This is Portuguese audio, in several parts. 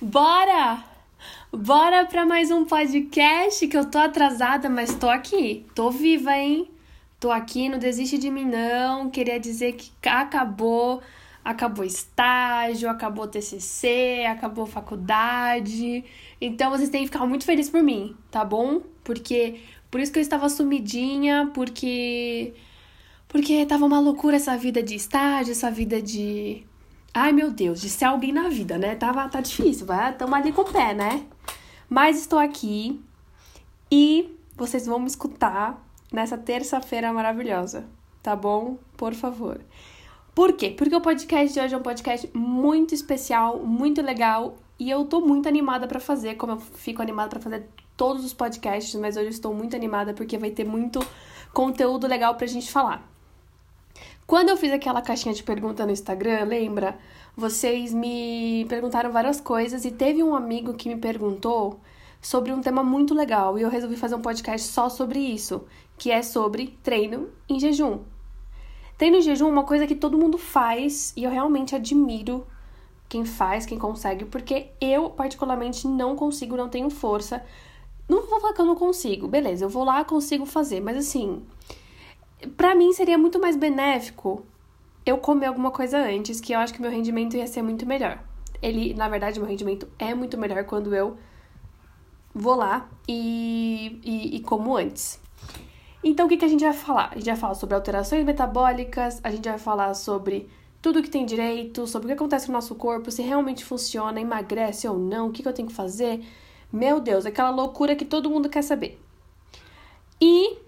Bora! Bora para mais um podcast que eu tô atrasada, mas tô aqui. Tô viva, hein? Tô aqui, não desiste de mim não. Queria dizer que acabou, acabou estágio, acabou TCC, acabou faculdade. Então vocês têm que ficar muito felizes por mim, tá bom? Porque por isso que eu estava sumidinha, porque porque tava uma loucura essa vida de estágio, essa vida de Ai, meu Deus, de ser alguém na vida, né? Tava, tá difícil, vai, tamo ali com o pé, né? Mas estou aqui e vocês vão me escutar nessa terça-feira maravilhosa, tá bom? Por favor. Por quê? Porque o podcast de hoje é um podcast muito especial, muito legal e eu tô muito animada para fazer, como eu fico animada para fazer todos os podcasts, mas hoje eu estou muito animada porque vai ter muito conteúdo legal pra gente falar. Quando eu fiz aquela caixinha de pergunta no Instagram, lembra? Vocês me perguntaram várias coisas e teve um amigo que me perguntou sobre um tema muito legal e eu resolvi fazer um podcast só sobre isso, que é sobre treino em jejum. Treino em jejum é uma coisa que todo mundo faz e eu realmente admiro quem faz, quem consegue, porque eu particularmente não consigo, não tenho força. Não vou falar que eu não consigo, beleza, eu vou lá, consigo fazer, mas assim, para mim seria muito mais benéfico eu comer alguma coisa antes, que eu acho que meu rendimento ia ser muito melhor. Ele, na verdade, meu rendimento é muito melhor quando eu vou lá e, e, e como antes. Então, o que, que a gente vai falar? A gente vai falar sobre alterações metabólicas, a gente vai falar sobre tudo que tem direito, sobre o que acontece com o nosso corpo, se realmente funciona, emagrece ou não, o que, que eu tenho que fazer. Meu Deus, aquela loucura que todo mundo quer saber. E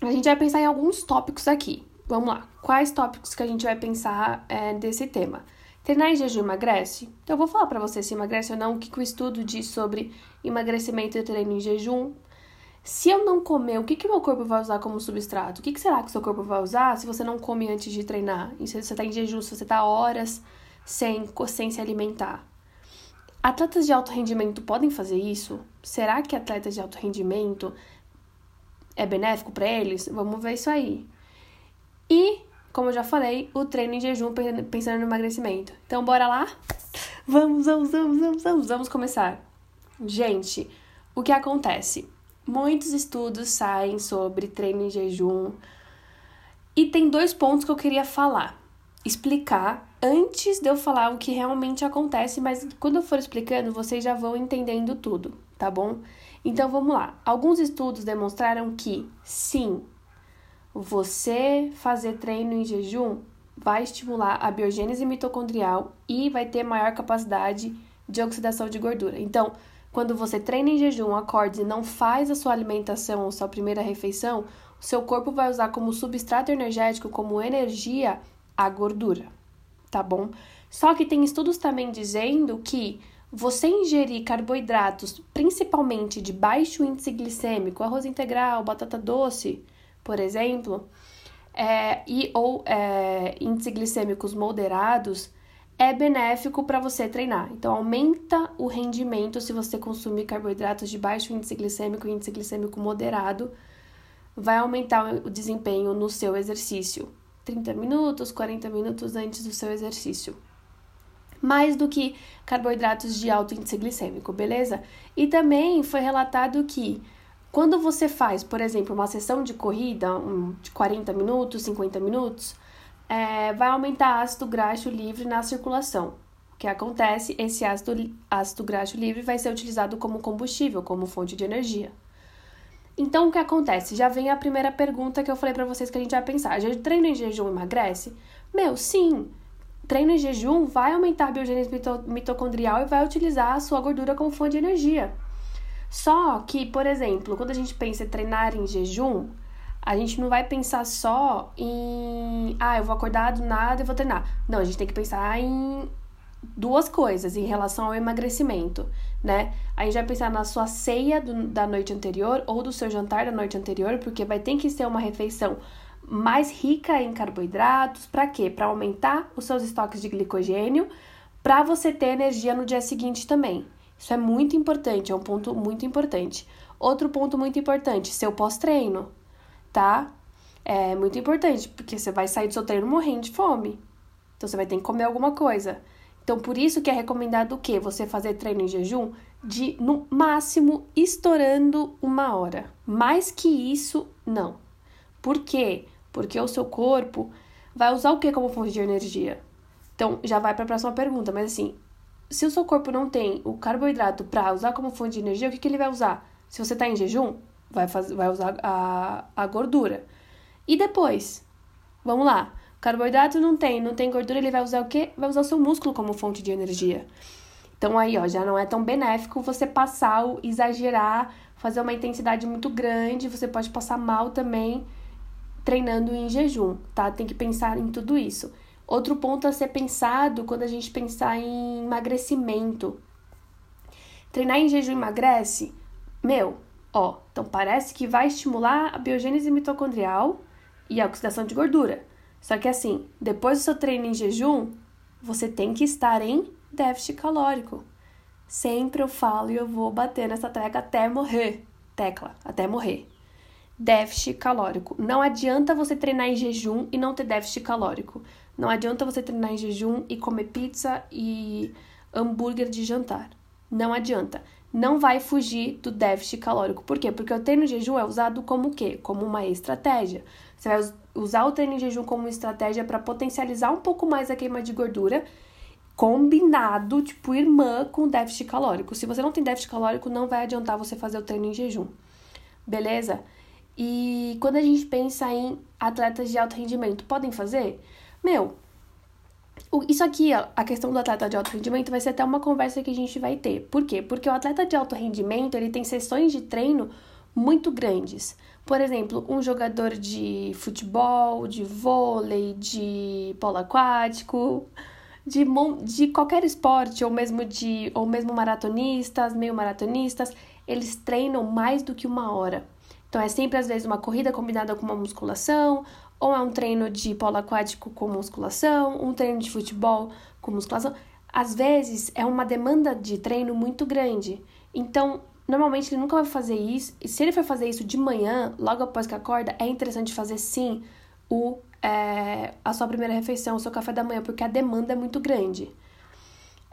a gente vai pensar em alguns tópicos aqui. Vamos lá. Quais tópicos que a gente vai pensar é, desse tema? Treinar em jejum emagrece? Então, eu vou falar para você se emagrece ou não, o que, que o estudo diz sobre emagrecimento e treino em jejum. Se eu não comer, o que, que meu corpo vai usar como substrato? O que, que será que seu corpo vai usar se você não come antes de treinar? Se você está em jejum, se você está horas sem, sem se alimentar. Atletas de alto rendimento podem fazer isso? Será que atletas de alto rendimento é benéfico para eles? Vamos ver isso aí. E, como eu já falei, o treino em jejum pensando no emagrecimento. Então, bora lá? Vamos, vamos, vamos, vamos, vamos, vamos começar. Gente, o que acontece? Muitos estudos saem sobre treino em jejum. E tem dois pontos que eu queria falar. Explicar antes de eu falar o que realmente acontece, mas quando eu for explicando, vocês já vão entendendo tudo, tá bom? Então vamos lá. Alguns estudos demonstraram que sim, você fazer treino em jejum vai estimular a biogênese mitocondrial e vai ter maior capacidade de oxidação de gordura. Então, quando você treina em jejum, acorde e não faz a sua alimentação ou sua primeira refeição, o seu corpo vai usar como substrato energético, como energia, a gordura, tá bom? Só que tem estudos também dizendo que você ingerir carboidratos, principalmente de baixo índice glicêmico, arroz integral, batata doce, por exemplo, é, e ou é, glicêmicos moderados, é benéfico para você treinar. Então, aumenta o rendimento se você consumir carboidratos de baixo índice glicêmico e índice glicêmico moderado, vai aumentar o desempenho no seu exercício. 30 minutos, 40 minutos antes do seu exercício mais do que carboidratos de alto índice glicêmico, beleza? E também foi relatado que quando você faz, por exemplo, uma sessão de corrida um, de 40 minutos, 50 minutos, é, vai aumentar ácido graxo livre na circulação. O que acontece? Esse ácido, ácido graxo livre vai ser utilizado como combustível, como fonte de energia. Então, o que acontece? Já vem a primeira pergunta que eu falei para vocês que a gente vai pensar. Já treino em jejum emagrece? Meu, sim treino em jejum vai aumentar a biogênese mitocondrial e vai utilizar a sua gordura como fonte de energia. Só que, por exemplo, quando a gente pensa em treinar em jejum, a gente não vai pensar só em, ah, eu vou acordar do nada e vou treinar. Não, a gente tem que pensar em duas coisas em relação ao emagrecimento, né? A gente vai pensar na sua ceia do, da noite anterior ou do seu jantar da noite anterior, porque vai ter que ser uma refeição mais rica em carboidratos, para quê? Para aumentar os seus estoques de glicogênio, para você ter energia no dia seguinte também. Isso é muito importante, é um ponto muito importante. Outro ponto muito importante, seu pós-treino, tá? É muito importante, porque você vai sair do seu treino morrendo de fome. Então você vai ter que comer alguma coisa. Então, por isso que é recomendado o quê? Você fazer treino em jejum de, no máximo, estourando uma hora. Mais que isso, não. Por quê? Porque o seu corpo vai usar o que como fonte de energia? Então, já vai para a próxima pergunta, mas assim, se o seu corpo não tem o carboidrato para usar como fonte de energia, o que, que ele vai usar? Se você está em jejum, vai, vai usar a, a gordura. E depois? Vamos lá. Carboidrato não tem, não tem gordura, ele vai usar o quê? Vai usar o seu músculo como fonte de energia. Então aí, ó, já não é tão benéfico você passar exagerar, fazer uma intensidade muito grande, você pode passar mal também treinando em jejum, tá? Tem que pensar em tudo isso. Outro ponto a ser pensado quando a gente pensar em emagrecimento. Treinar em jejum emagrece? Meu, ó, então parece que vai estimular a biogênese mitocondrial e a oxidação de gordura. Só que assim, depois do seu treino em jejum, você tem que estar em déficit calórico. Sempre eu falo e eu vou bater nessa tecla até morrer. Tecla, até morrer. Déficit calórico. Não adianta você treinar em jejum e não ter déficit calórico. Não adianta você treinar em jejum e comer pizza e hambúrguer de jantar. Não adianta. Não vai fugir do déficit calórico. Por quê? Porque o treino em jejum é usado como o quê? Como uma estratégia. Você vai usar o treino em jejum como estratégia para potencializar um pouco mais a queima de gordura, combinado, tipo, irmã com déficit calórico. Se você não tem déficit calórico, não vai adiantar você fazer o treino em jejum. Beleza? E quando a gente pensa em atletas de alto rendimento, podem fazer? Meu, isso aqui, a questão do atleta de alto rendimento vai ser até uma conversa que a gente vai ter. Por quê? Porque o atleta de alto rendimento, ele tem sessões de treino muito grandes. Por exemplo, um jogador de futebol, de vôlei, de polo aquático, de, de qualquer esporte, ou mesmo de ou mesmo maratonistas, meio maratonistas, eles treinam mais do que uma hora. Então é sempre às vezes uma corrida combinada com uma musculação, ou é um treino de polo aquático com musculação, um treino de futebol com musculação. Às vezes é uma demanda de treino muito grande. Então, normalmente ele nunca vai fazer isso. E se ele for fazer isso de manhã, logo após que acorda, é interessante fazer sim o, é, a sua primeira refeição, o seu café da manhã, porque a demanda é muito grande.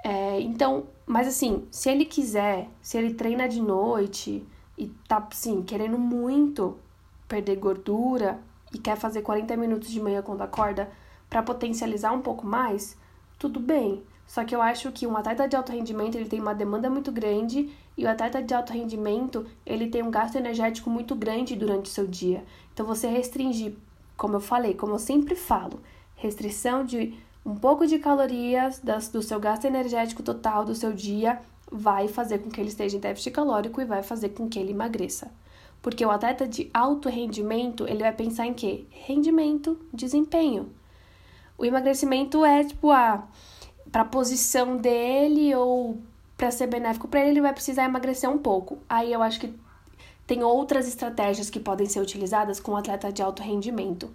É, então, mas assim, se ele quiser, se ele treina de noite e tá, assim, querendo muito perder gordura, e quer fazer 40 minutos de manhã quando acorda para potencializar um pouco mais, tudo bem. Só que eu acho que um atleta de alto rendimento, ele tem uma demanda muito grande e o atleta de alto rendimento, ele tem um gasto energético muito grande durante o seu dia. Então você restringir, como eu falei, como eu sempre falo, restrição de um pouco de calorias das, do seu gasto energético total do seu dia vai fazer com que ele esteja em déficit calórico e vai fazer com que ele emagreça. Porque o atleta de alto rendimento, ele vai pensar em quê? Rendimento, desempenho. O emagrecimento é tipo a para a posição dele ou para ser benéfico para ele, ele vai precisar emagrecer um pouco. Aí eu acho que tem outras estratégias que podem ser utilizadas com o atleta de alto rendimento.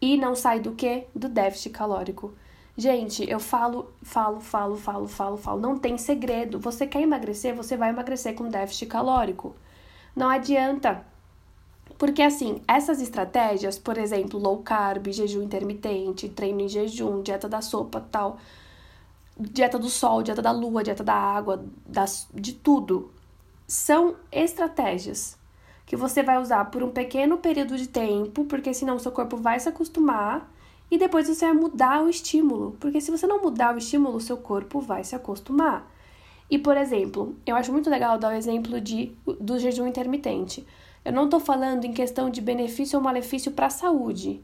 E não sai do que? Do déficit calórico. Gente, eu falo, falo, falo, falo, falo, falo. Não tem segredo. Você quer emagrecer, você vai emagrecer com déficit calórico. Não adianta. Porque assim, essas estratégias, por exemplo, low carb, jejum intermitente, treino em jejum, dieta da sopa, tal, dieta do sol, dieta da lua, dieta da água, das, de tudo, são estratégias que você vai usar por um pequeno período de tempo, porque senão seu corpo vai se acostumar e depois você vai mudar o estímulo, porque se você não mudar o estímulo, o seu corpo vai se acostumar. E, por exemplo, eu acho muito legal dar o exemplo de, do jejum intermitente. Eu não estou falando em questão de benefício ou malefício para a saúde,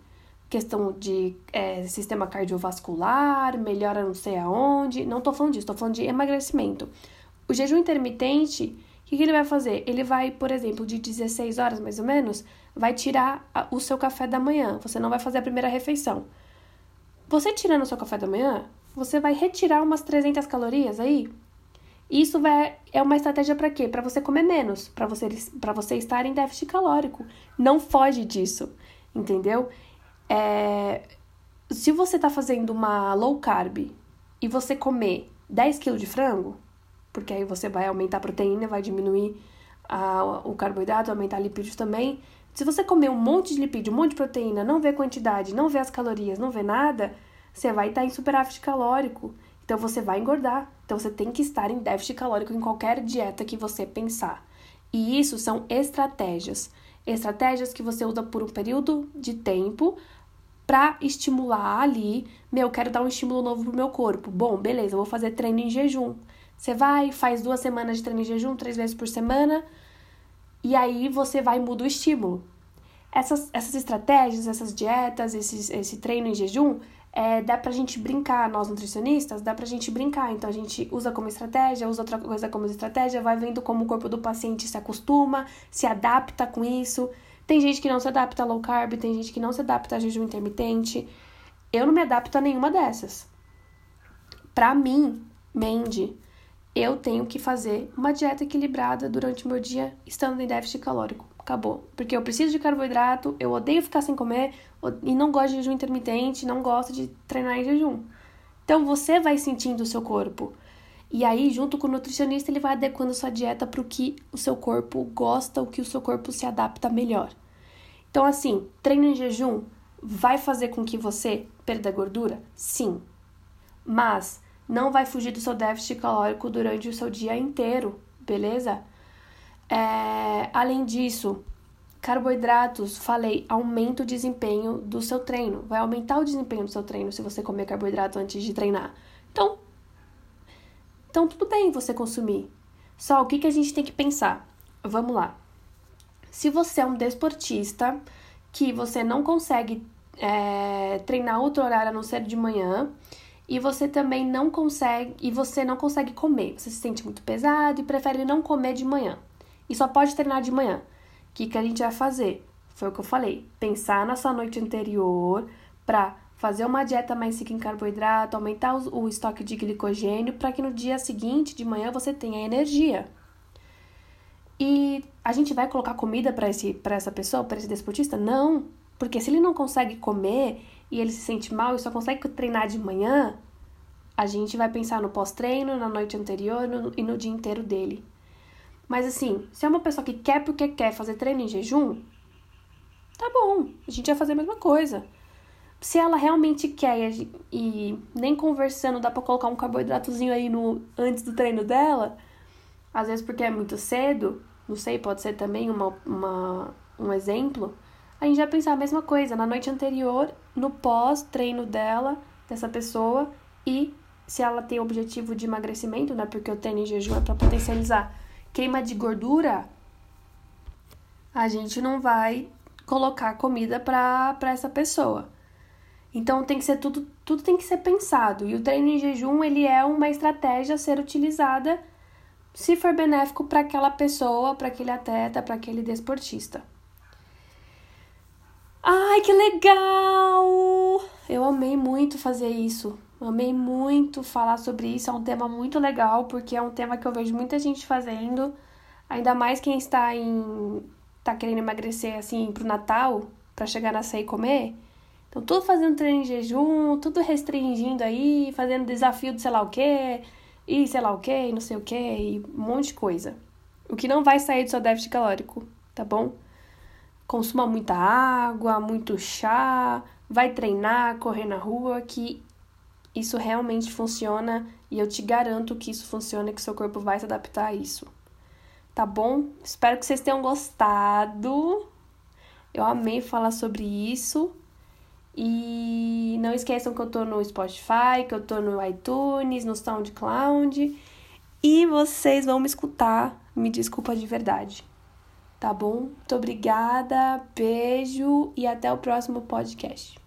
questão de é, sistema cardiovascular, melhora não sei aonde, não estou falando disso, estou falando de emagrecimento. O jejum intermitente, o que, que, ele vai fazer? Ele vai, por exemplo, de 16 horas mais ou menos, vai tirar o seu café da manhã, você não vai fazer a primeira refeição. Você tirando o seu café da manhã, você vai retirar umas 300 calorias aí isso vai, é uma estratégia para quê? Para você comer menos, para você, você estar em déficit calórico. Não foge disso, entendeu? É, se você está fazendo uma low carb e você comer 10 kg de frango, porque aí você vai aumentar a proteína, vai diminuir a, o carboidrato, aumentar lipídios também. Se você comer um monte de lipídio, um monte de proteína, não vê quantidade, não vê as calorias, não vê nada, você vai estar em superávit calórico. Então você vai engordar. Então você tem que estar em déficit calórico em qualquer dieta que você pensar. E isso são estratégias. Estratégias que você usa por um período de tempo para estimular ali, meu, quero dar um estímulo novo pro meu corpo. Bom, beleza, eu vou fazer treino em jejum. Você vai, faz duas semanas de treino em jejum, três vezes por semana, e aí você vai e muda o estímulo. Essas, essas estratégias, essas dietas, esses, esse treino em jejum, é, dá pra gente brincar, nós nutricionistas, dá pra gente brincar. Então a gente usa como estratégia, usa outra coisa como estratégia, vai vendo como o corpo do paciente se acostuma, se adapta com isso. Tem gente que não se adapta a low carb, tem gente que não se adapta a jejum intermitente. Eu não me adapto a nenhuma dessas. Pra mim, Mandy, eu tenho que fazer uma dieta equilibrada durante o meu dia estando em déficit calórico. Acabou. Porque eu preciso de carboidrato, eu odeio ficar sem comer e não gosto de jejum intermitente, não gosto de treinar em jejum. Então você vai sentindo o seu corpo. E aí, junto com o nutricionista, ele vai adequando sua dieta para o que o seu corpo gosta, o que o seu corpo se adapta melhor. Então, assim, treino em jejum vai fazer com que você perda gordura? Sim. Mas não vai fugir do seu déficit calórico durante o seu dia inteiro, beleza? É, além disso, carboidratos, falei, aumenta o desempenho do seu treino. Vai aumentar o desempenho do seu treino se você comer carboidrato antes de treinar. Então, então tudo bem você consumir. Só o que, que a gente tem que pensar? Vamos lá. Se você é um desportista que você não consegue é, treinar outro horário a não ser de manhã, e você também não consegue e você não consegue comer. Você se sente muito pesado e prefere não comer de manhã. E só pode treinar de manhã. O que, que a gente vai fazer? Foi o que eu falei. Pensar na sua noite anterior para fazer uma dieta mais rica em carboidrato, aumentar o, estoque de glicogênio para que no dia seguinte, de manhã, você tenha energia. E a gente vai colocar comida para essa pessoa, para esse desportista? Não, porque se ele não consegue comer e ele se sente mal e só consegue treinar de manhã, a gente vai pensar no pós-treino, na noite anterior no, e no dia inteiro dele. Mas assim, se é uma pessoa que quer porque quer fazer treino em jejum, tá bom, a gente vai fazer a mesma coisa. Se ela realmente quer e, e nem conversando dá pra colocar um carboidratozinho aí no antes do treino dela, às vezes porque é muito cedo, não sei, pode ser também uma, uma, um exemplo a gente vai pensar a mesma coisa na noite anterior, no pós-treino dela, dessa pessoa, e se ela tem objetivo de emagrecimento, né? Porque o treino em jejum é para potencializar queima de gordura, a gente não vai colocar comida para essa pessoa. Então tem que ser tudo, tudo tem que ser pensado. E o treino em jejum, ele é uma estratégia a ser utilizada se for benéfico para aquela pessoa, para aquele atleta, para aquele desportista. Ai, que legal! Eu amei muito fazer isso. Amei muito falar sobre isso. É um tema muito legal, porque é um tema que eu vejo muita gente fazendo. Ainda mais quem está em. tá querendo emagrecer assim pro Natal, para chegar na ceia e comer. Então, tudo fazendo treino em jejum, tudo restringindo aí, fazendo desafio de sei lá o quê, e sei lá o quê, e não sei o quê, e um monte de coisa. O que não vai sair do seu déficit calórico, tá bom? Consuma muita água, muito chá, vai treinar, correr na rua, que isso realmente funciona e eu te garanto que isso funciona e que seu corpo vai se adaptar a isso. Tá bom? Espero que vocês tenham gostado. Eu amei falar sobre isso. E não esqueçam que eu tô no Spotify, que eu tô no iTunes, no SoundCloud. E vocês vão me escutar. Me desculpa de verdade tá bom? Muito obrigada, beijo e até o próximo podcast.